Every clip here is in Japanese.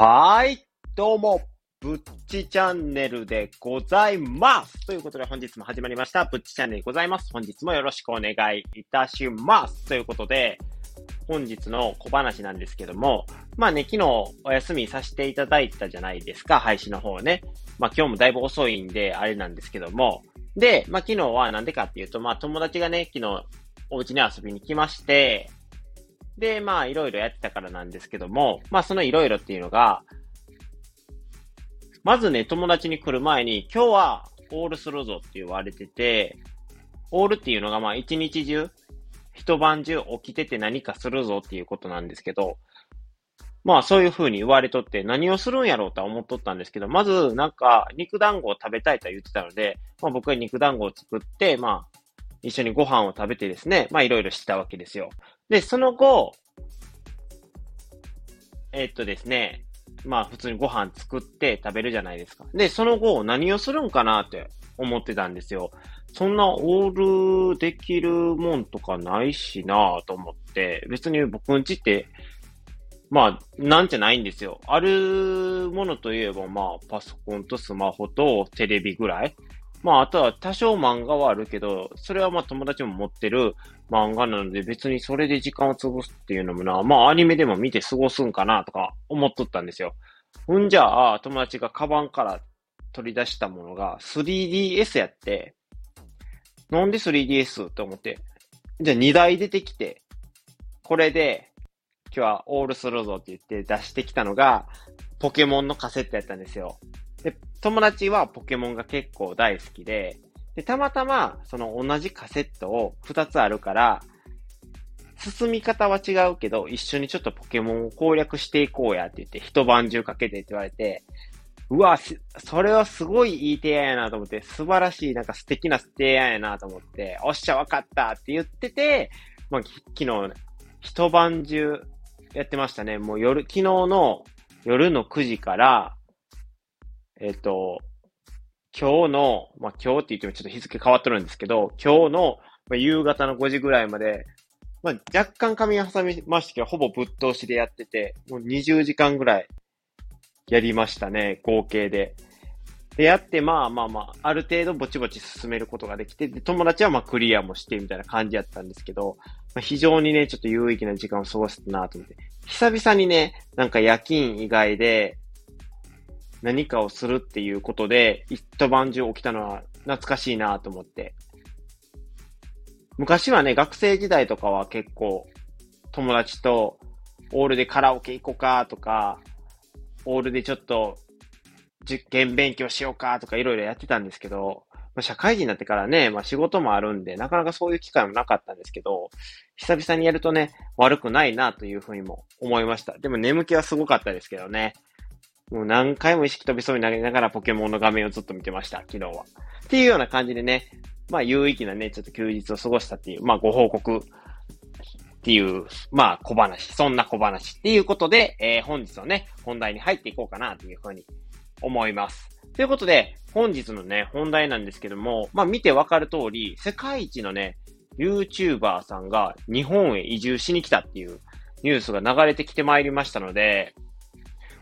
はい、どうも、ぶっちチャンネルでございます。ということで本日も始まりました、ぶっちチャンネルでございます。本日もよろしくお願いいたします。ということで、本日の小話なんですけども、まあね、昨日お休みさせていただいたじゃないですか、配信の方ね。まあ今日もだいぶ遅いんで、あれなんですけども。で、まあ昨日はなんでかっていうと、まあ友達がね、昨日お家に遊びに来まして、で、まあ、いろいろやってたからなんですけども、まあ、そのいろいろっていうのが、まずね、友達に来る前に、今日はオールするぞって言われてて、オールっていうのがまあ一日中、一晩中起きてて何かするぞっていうことなんですけど、まあそういう風に言われとって何をするんやろうとは思っとったんですけど、まずなんか肉団子を食べたいとは言ってたので、まあ僕は肉団子を作って、まあ一緒にご飯を食べてですね、まあいろいろしてたわけですよ。で、その後、え、っとですね、まあ普通にご飯作って食べるじゃないですか。で、その後何をするんかなって思ってたんですよ。そんなオールできるもんとかないしなぁと思って、別に僕んちって、まあ、なんじゃないんですよ。あるものといえば、まあ、パソコンとスマホとテレビぐらい。まあ、あとは多少漫画はあるけど、それはまあ友達も持ってる漫画なので別にそれで時間を潰すっていうのもな、まあアニメでも見て過ごすんかなとか思っとったんですよ。ほんじゃあ、友達がカバンから取り出したものが 3DS やって、なんで 3DS? と思って。じゃあ2台出てきて、これで今日はオールするぞって言って出してきたのが、ポケモンのカセットやったんですよ。で、友達はポケモンが結構大好きで、で、たまたま、その同じカセットを2つあるから、進み方は違うけど、一緒にちょっとポケモンを攻略していこうやって言って、一晩中かけてって言われて、うわ、それはすごいいい提案やなと思って、素晴らしい、なんか素敵な提案やなと思って、おっしゃ、わかったって言ってて、まあ、昨日、一晩中やってましたね。もう夜、昨日の夜の9時から、えっ、ー、と、今日の、まあ、今日って言ってもちょっと日付変わってるんですけど、今日の、まあ、夕方の5時ぐらいまで、まあ、若干髪挟みましたけど、ほぼぶっ通しでやってて、もう20時間ぐらいやりましたね、合計で。で、やって、まあまあまあ、ある程度ぼちぼち進めることができて、で、友達はまあクリアもしてみたいな感じやったんですけど、まあ、非常にね、ちょっと有意義な時間を過ごせたなと思って。久々にね、なんか夜勤以外で、何かをするっていうことで、一晩中起きたのは懐かしいなと思って。昔はね、学生時代とかは結構、友達と、オールでカラオケ行こうかとか、オールでちょっと、実験勉強しようかとかいろいろやってたんですけど、まあ、社会人になってからね、まあ仕事もあるんで、なかなかそういう機会もなかったんですけど、久々にやるとね、悪くないなというふうにも思いました。でも眠気はすごかったですけどね。もう何回も意識飛びそうになりながらポケモンの画面をずっと見てました、昨日は。っていうような感じでね、まあ有意義なね、ちょっと休日を過ごしたっていう、まあご報告っていう、まあ小話、そんな小話っていうことで、えー、本日のね、本題に入っていこうかなというふうに思います。ということで、本日のね、本題なんですけども、まあ見てわかる通り、世界一のね、YouTuber さんが日本へ移住しに来たっていうニュースが流れてきてまいりましたので、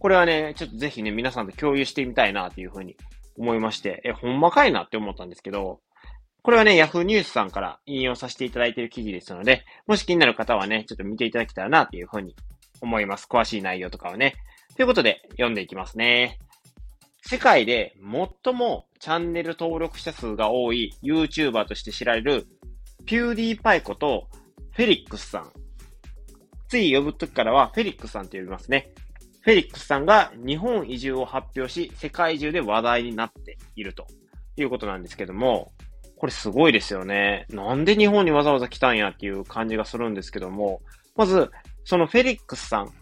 これはね、ちょっとぜひね、皆さんと共有してみたいなというふうに思いまして、え、ほんまかいなって思ったんですけど、これはね、Yahoo ニュースさんから引用させていただいている記事ですので、もし気になる方はね、ちょっと見ていただけたらなというふうに思います。詳しい内容とかはね。ということで、読んでいきますね。世界で最もチャンネル登録者数が多い YouTuber として知られる、ピューディーパイことフェリックスさん。つい呼ぶときからはフェリックスさんと呼びますね。フェリックスさんが日本移住を発表し、世界中で話題になっているということなんですけども、これすごいですよね。なんで日本にわざわざ来たんやっていう感じがするんですけども、まず、そのフェリックスさん、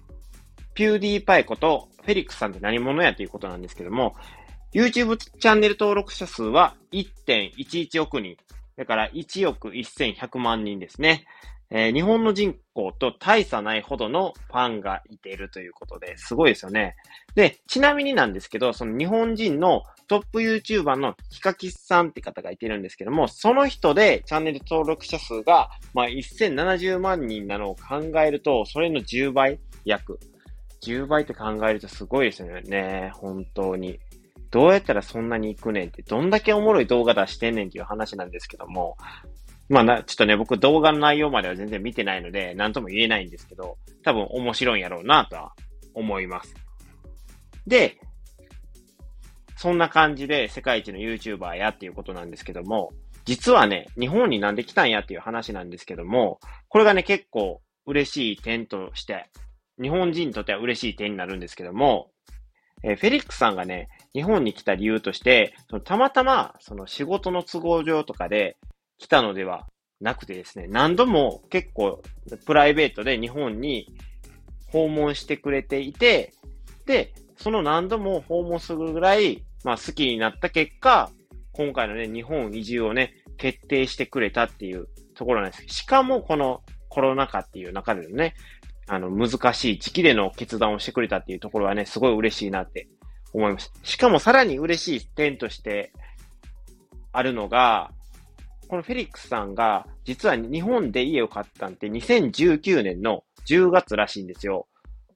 ピューディーパイことフェリックスさんって何者やということなんですけども、YouTube チャンネル登録者数は1.11億人。だから1億1100万人ですね。えー、日本の人口と大差ないほどのファンがいているということで、すごいですよね。で、ちなみになんですけど、その日本人のトップ YouTuber のヒカキスさんって方がいてるんですけども、その人でチャンネル登録者数が、まあ、1070万人なのを考えると、それの10倍約10倍って考えるとすごいですよね。本当に。どうやったらそんなに行くねんって、どんだけおもろい動画出してんねんっていう話なんですけども、まあな、ちょっとね、僕動画の内容までは全然見てないので、なんとも言えないんですけど、多分面白いんやろうなとは思います。で、そんな感じで世界一の YouTuber やっていうことなんですけども、実はね、日本になんで来たんやっていう話なんですけども、これがね、結構嬉しい点として、日本人にとっては嬉しい点になるんですけども、えー、フェリックスさんがね、日本に来た理由として、そのたまたま、その仕事の都合上とかで来たのではなくてですね、何度も結構プライベートで日本に訪問してくれていて、で、その何度も訪問するぐらい、まあ好きになった結果、今回のね、日本移住をね、決定してくれたっていうところなんです。しかもこのコロナ禍っていう中でのね、あの、難しい時期での決断をしてくれたっていうところはね、すごい嬉しいなって思います。しかもさらに嬉しい点としてあるのが、このフェリックスさんが、実は日本で家を買ったんって2019年の10月らしいんですよ。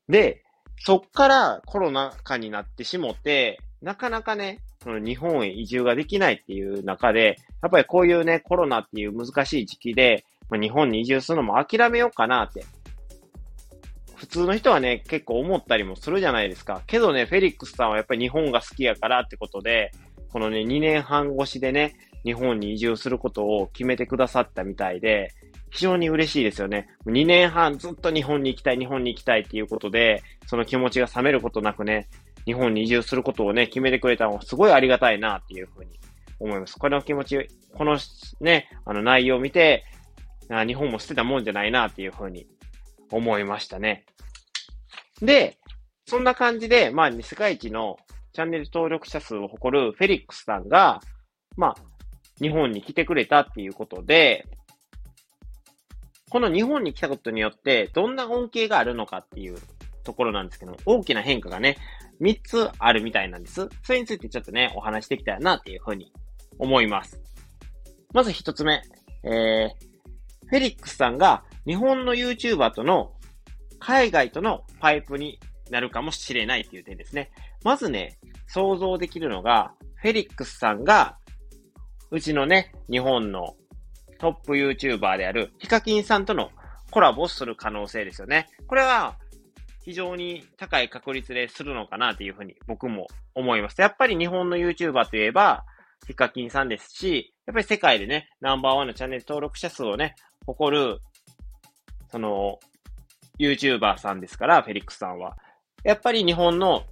で、そっからコロナ禍になってしもて、なかなかね、その日本へ移住ができないっていう中で、やっぱりこういうね、コロナっていう難しい時期で、まあ、日本に移住するのも諦めようかなって普通の人はね、結構思ったりもするじゃないですか。けどね、フェリックスさんはやっぱり日本が好きやからってことで、このね、2年半越しでね、日本に移住することを決めてくださったみたいで、非常に嬉しいですよね。2年半ずっと日本に行きたい、日本に行きたいっていうことで、その気持ちが冷めることなくね、日本に移住することをね、決めてくれたのはすごいありがたいなっていうふうに思います。この気持ち、このね、あの内容を見て、日本も捨てたもんじゃないなっていうふうに思いましたね。で、そんな感じで、まあ、世界一のチャンネル登録者数を誇るフェリックスさんが、まあ、日本に来てくれたっていうことで、この日本に来たことによって、どんな恩恵があるのかっていうところなんですけど、大きな変化がね、3つあるみたいなんです。それについてちょっとね、お話していきたいなっていうふうに思います。まず1つ目、えー、フェリックスさんが日本の YouTuber との海外とのパイプになるかもしれないっていう点ですね。まずね、想像できるのが、フェリックスさんが、うちのね、日本のトップ YouTuber であるヒカキンさんとのコラボする可能性ですよね。これは非常に高い確率でするのかなというふうに僕も思います。やっぱり日本の YouTuber といえばヒカキンさんですし、やっぱり世界でね、ナンバーワンのチャンネル登録者数をね、誇る、その、YouTuber さんですから、フェリックスさんは。やっぱり日本の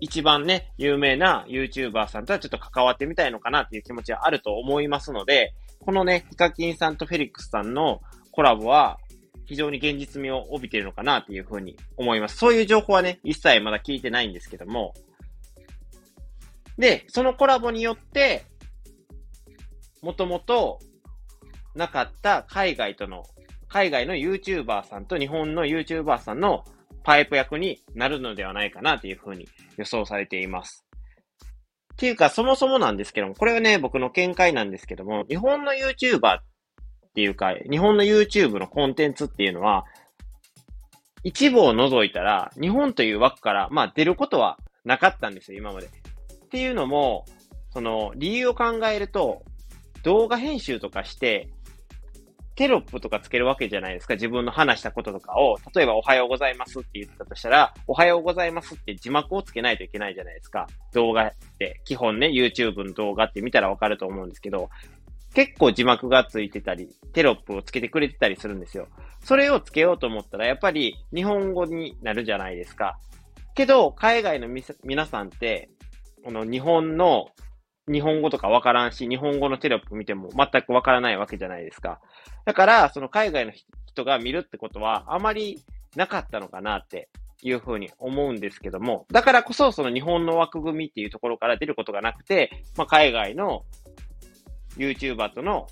一番ね、有名な YouTuber さんとはちょっと関わってみたいのかなっていう気持ちはあると思いますので、このね、ヒカキンさんとフェリックスさんのコラボは非常に現実味を帯びているのかなっていうふうに思います。そういう情報はね、一切まだ聞いてないんですけども。で、そのコラボによって、もともとなかった海外との海外の YouTuber さんと日本の YouTuber さんのパイプ役になるのではないかなというふうに予想されています。っていうか、そもそもなんですけども、これはね、僕の見解なんですけども、日本の YouTuber っていうか、日本の YouTube のコンテンツっていうのは、一部を除いたら、日本という枠から、まあ出ることはなかったんですよ、今まで。っていうのも、その理由を考えると、動画編集とかして、テロップとかつけるわけじゃないですか。自分の話したこととかを、例えばおはようございますって言ったとしたら、おはようございますって字幕をつけないといけないじゃないですか。動画って、基本ね、YouTube の動画って見たらわかると思うんですけど、結構字幕がついてたり、テロップをつけてくれてたりするんですよ。それをつけようと思ったら、やっぱり日本語になるじゃないですか。けど、海外の皆さんって、この日本の日本語とかわからんし、日本語のテロップ見ても全くわからないわけじゃないですか。だから、その海外の人が見るってことはあまりなかったのかなっていうふうに思うんですけども、だからこそその日本の枠組みっていうところから出ることがなくて、まあ、海外の YouTuber との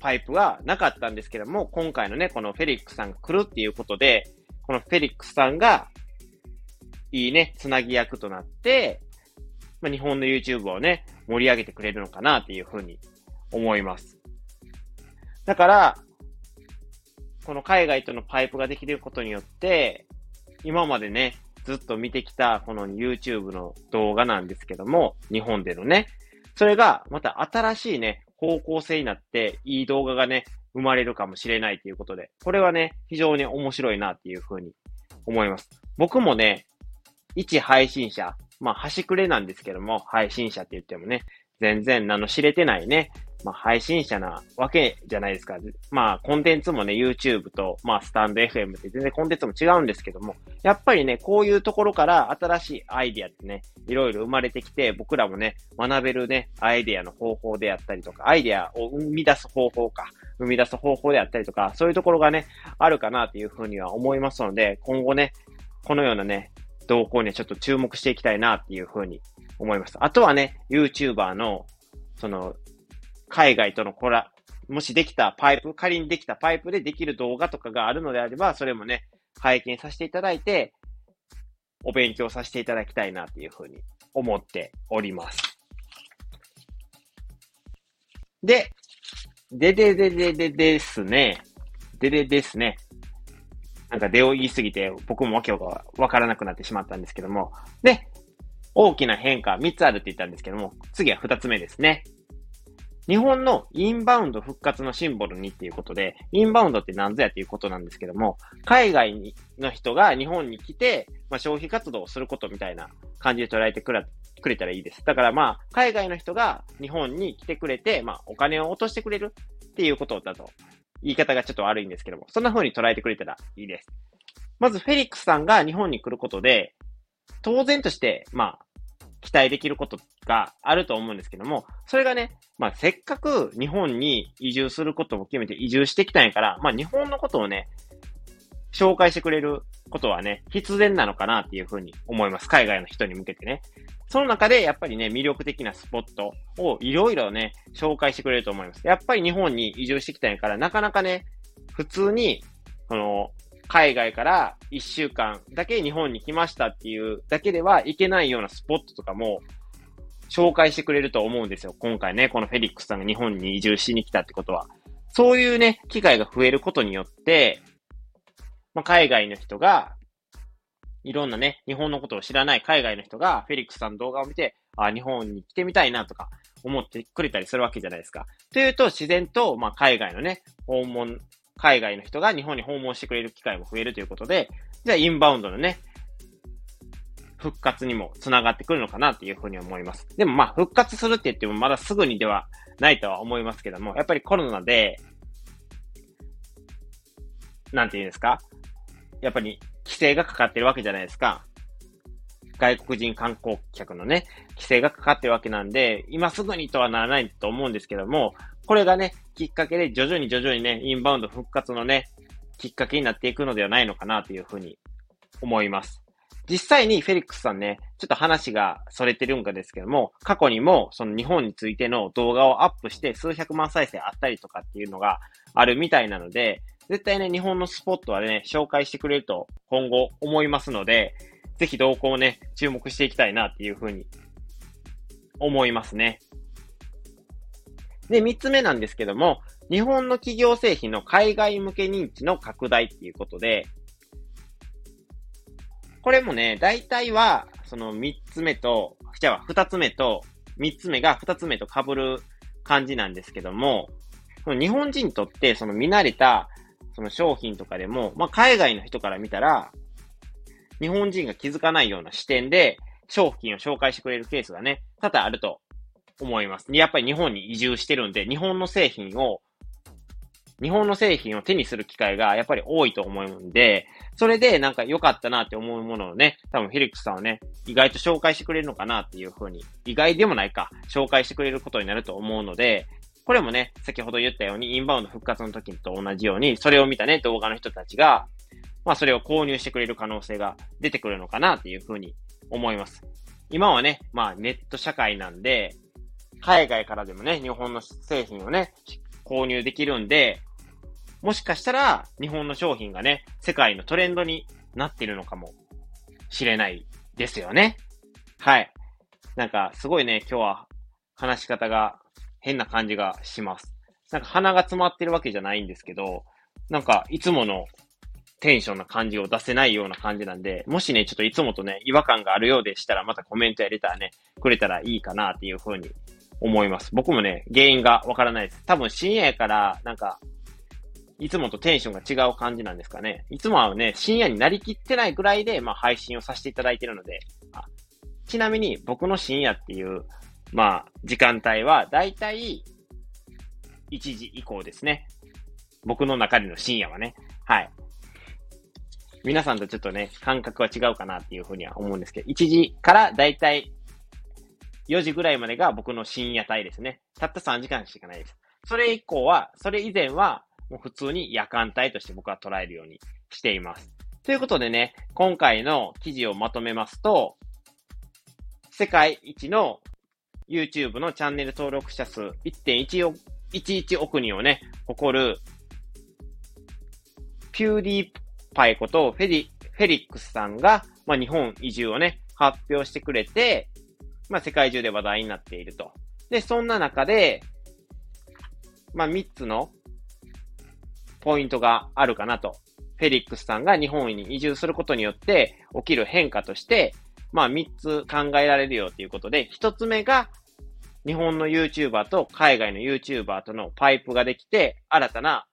パイプがなかったんですけども、今回のね、このフェリックスさんが来るっていうことで、このフェリックスさんが、いいね、つなぎ役となって、まあ、日本の YouTube をね、盛り上げてくれるのかなっていうふうに思います。だから、この海外とのパイプができることによって、今までね、ずっと見てきたこの YouTube の動画なんですけども、日本でのね、それがまた新しいね、方向性になって、いい動画がね、生まれるかもしれないということで、これはね、非常に面白いなっていうふうに思います。僕もね、一配信者、まあ、端くれなんですけども、配信者って言ってもね、全然名の知れてないね、まあ、配信者なわけじゃないですか。まあ、コンテンツもね、YouTube と、まあ、スタンド FM って全然コンテンツも違うんですけども、やっぱりね、こういうところから新しいアイディアってね、いろいろ生まれてきて、僕らもね、学べるね、アイディアの方法であったりとか、アイディアを生み出す方法か、生み出す方法であったりとか、そういうところがね、あるかなというふうには思いますので、今後ね、このようなね、動向にはちょっと注目していきたいなっていうふうに思います。あとはね、YouTuber の、その、海外とのコラ、もしできたパイプ、仮にできたパイプでできる動画とかがあるのであれば、それもね、拝見させていただいて、お勉強させていただきたいなっていうふうに思っております。で、でででででですね。ででですね。なんか出を言いすぎて、僕もわけがわからなくなってしまったんですけども。で、大きな変化3つあるって言ったんですけども、次は2つ目ですね。日本のインバウンド復活のシンボルにっていうことで、インバウンドって何ぞやっていうことなんですけども、海外にの人が日本に来て、まあ、消費活動をすることみたいな感じで捉えてくれくれたらいいです。だからまあ、海外の人が日本に来てくれて、まあ、お金を落としてくれるっていうことだと、言い方がちょっと悪いんですけども、そんな風に捉えてくれたらいいです。まず、フェリックスさんが日本に来ることで、当然として、まあ、期待できることがあると思うんですけども、それがね、まあ、せっかく日本に移住することも決めて移住してきたんやから、まあ、日本のことをね、紹介してくれることはね、必然なのかなっていうふうに思います。海外の人に向けてね。その中でやっぱりね、魅力的なスポットをいろいろね、紹介してくれると思います。やっぱり日本に移住してきたんやから、なかなかね、普通に、この、海外から1週間だけ日本に来ましたっていうだけでは行けないようなスポットとかも紹介してくれると思うんですよ。今回ね、このフェリックスさんが日本に移住しに来たってことは。そういうね、機会が増えることによって、まあ、海外の人が、いろんなね、日本のことを知らない海外の人が、フェリックスさんの動画を見て、あ、日本に来てみたいなとか、思ってくれたりするわけじゃないですか。というと、自然と、まあ、海外のね、訪問海外の人が日本に訪問してくれる機会も増えるということで、じゃあインバウンドのね、復活にも繋がってくるのかなっていうふうに思います。でもまあ復活するって言ってもまだすぐにではないとは思いますけども、やっぱりコロナで、なんて言うんですか？やっぱり規制がかかってるわけじゃないですか。外国人観光客のね、規制がかかってるわけなんで、今すぐにとはならないと思うんですけども、これがね、きっかけで徐々に徐々にね、インバウンド復活のね、きっかけになっていくのではないのかなというふうに思います。実際にフェリックスさんね、ちょっと話が逸れてるんかですけども、過去にもその日本についての動画をアップして数百万再生あったりとかっていうのがあるみたいなので、絶対ね、日本のスポットはね、紹介してくれると今後思いますので、ぜひ動向をね、注目していきたいなっていうふうに思いますね。で、三つ目なんですけども、日本の企業製品の海外向け認知の拡大っていうことで、これもね、大体は、その三つ目と、じゃあ二つ目と、三つ目が二つ目と被る感じなんですけども、日本人にとってその見慣れたその商品とかでも、まあ、海外の人から見たら、日本人が気づかないような視点で商品を紹介してくれるケースがね、多々あると思います。やっぱり日本に移住してるんで、日本の製品を、日本の製品を手にする機会がやっぱり多いと思うんで、それでなんか良かったなって思うものをね、多分フィリックスさんはね、意外と紹介してくれるのかなっていうふうに、意外でもないか、紹介してくれることになると思うので、これもね、先ほど言ったように、インバウンド復活の時と同じように、それを見たね、動画の人たちが、まあそれを購入してくれる可能性が出てくるのかなっていうふうに思います。今はね、まあネット社会なんで、海外からでもね、日本の製品をね、購入できるんで、もしかしたら日本の商品がね、世界のトレンドになってるのかもしれないですよね。はい。なんか、すごいね、今日は話し方が変な感じがします。なんか鼻が詰まってるわけじゃないんですけど、なんかいつものテンションな感じを出せないような感じなんで、もしね、ちょっといつもとね、違和感があるようでしたら、またコメントやれたらね、くれたらいいかなっていうふうに思います。僕もね、原因がわからないです。多分深夜やから、なんか、いつもとテンションが違う感じなんですかね。いつもはね、深夜になりきってないぐらいで、まあ配信をさせていただいてるので、ちなみに僕の深夜っていう、まあ、時間帯は、だいたい1時以降ですね。僕の中での深夜はね。はい。皆さんとちょっとね、感覚は違うかなっていうふうには思うんですけど、1時からだいたい4時ぐらいまでが僕の深夜帯ですね。たった3時間しかないです。それ以降は、それ以前は、もう普通に夜間帯として僕は捉えるようにしています。ということでね、今回の記事をまとめますと、世界一の YouTube のチャンネル登録者数1.11億人をね、誇る、ピューディーパイことフェリフェリックスさんが、まあ、日本移住をね、発表してくれて、まあ、世界中で話題になっていると。で、そんな中で、まあ、3つのポイントがあるかなと。フェリックスさんが日本に移住することによって起きる変化として、まあ、3つ考えられるよということで、1つ目が、日本の YouTuber と海外の YouTuber とのパイプができて、新たな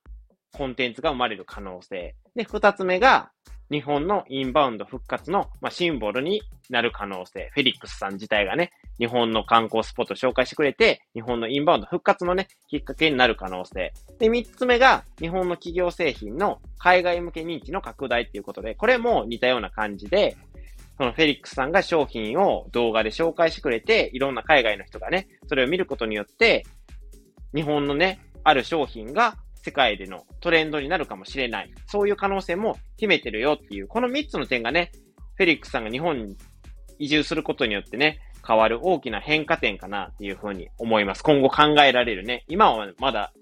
コンテンツが生まれる可能性。で、2つ目が、日本のインバウンド復活の、まあ、シンボルになる可能性。フェリックスさん自体がね、日本の観光スポット紹介してくれて、日本のインバウンド復活のね、きっかけになる可能性。で、三つ目が、日本の企業製品の海外向け認知の拡大っていうことで、これも似たような感じで、そのフェリックスさんが商品を動画で紹介してくれて、いろんな海外の人がね、それを見ることによって、日本のね、ある商品が世界でのトレンドになるかもしれない。そういう可能性も秘めてるよっていう、この3つの点がね、フェリックスさんが日本に移住することによってね、変わる大きな変化点かなっていうふうに思います。今後考えられるね。今はまだ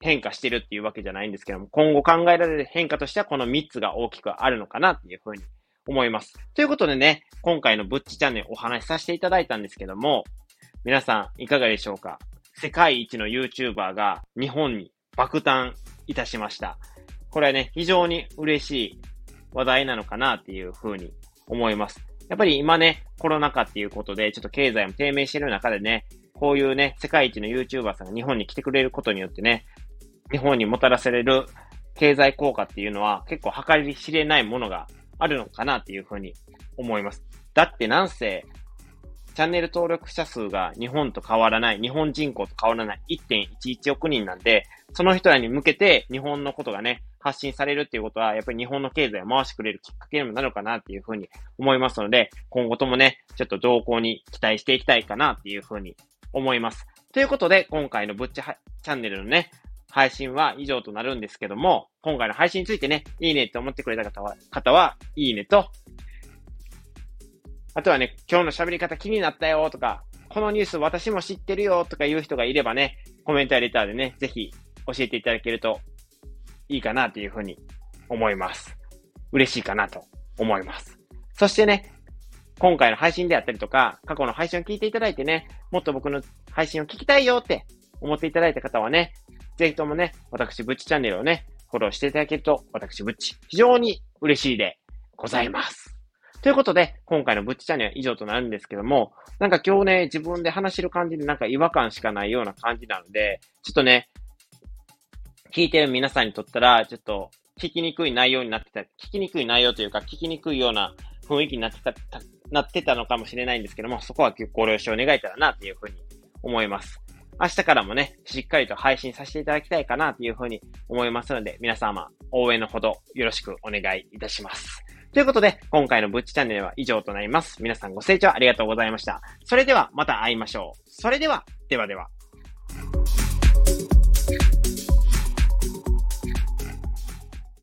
変化してるっていうわけじゃないんですけども、今後考えられる変化としてはこの3つが大きくあるのかなっていうふうに思います。ということでね、今回のブッチチャンネルお話しさせていただいたんですけども、皆さんいかがでしょうか？世界一の YouTuber が日本に爆誕いたしました。これはね、非常に嬉しい話題なのかなっていうふうに思います。やっぱり今ね、コロナ禍っていうことで、ちょっと経済も低迷してる中でね、こういうね、世界一の YouTuber さんが日本に来てくれることによってね、日本にもたらされる経済効果っていうのは結構計り知れないものがあるのかなっていうふうに思います。だってなんせ、チャンネル登録者数が日本と変わらない、日本人口と変わらない1.11億人なんで、その人らに向けて日本のことがね、発信されるっていうことは、やっぱり日本の経済を回してくれるきっかけにもなるかなっていうふうに思いますので、今後ともね、ちょっと動向に期待していきたいかなっていうふうに思います。ということで、今回のぶっちゃチャンネルのね、配信は以上となるんですけども、今回の配信についてね、いいねって思ってくれた方は、方は、いいねと、あとはね、今日の喋り方気になったよとか、このニュース私も知ってるよとかいう人がいればね、コメントやレターでね、ぜひ教えていただけるといいかなというふうに思います。嬉しいかなと思います。そしてね、今回の配信であったりとか、過去の配信を聞いていただいてね、もっと僕の配信を聞きたいよって思っていただいた方はね、ぜひともね、私、ブッチチャンネルをね、フォローしていただけると、私、ブッチ、非常に嬉しいでございます。ということで、今回のブッチチャンネルは以上となるんですけども、なんか今日ね、自分で話してる感じでなんか違和感しかないような感じなので、ちょっとね、聞いてる皆さんにとったら、ちょっと聞きにくい内容になってた、聞きにくい内容というか、聞きにくいような雰囲気になってた、なってたのかもしれないんですけども、そこはご了承願えたらな、というふうに思います。明日からもね、しっかりと配信させていただきたいかなというふうに思いますので、皆様、応援のほどよろしくお願いいたします。ということで、今回のブッチチャンネルは以上となります。皆さんご清聴ありがとうございました。それではまた会いましょう。それでは、ではでは。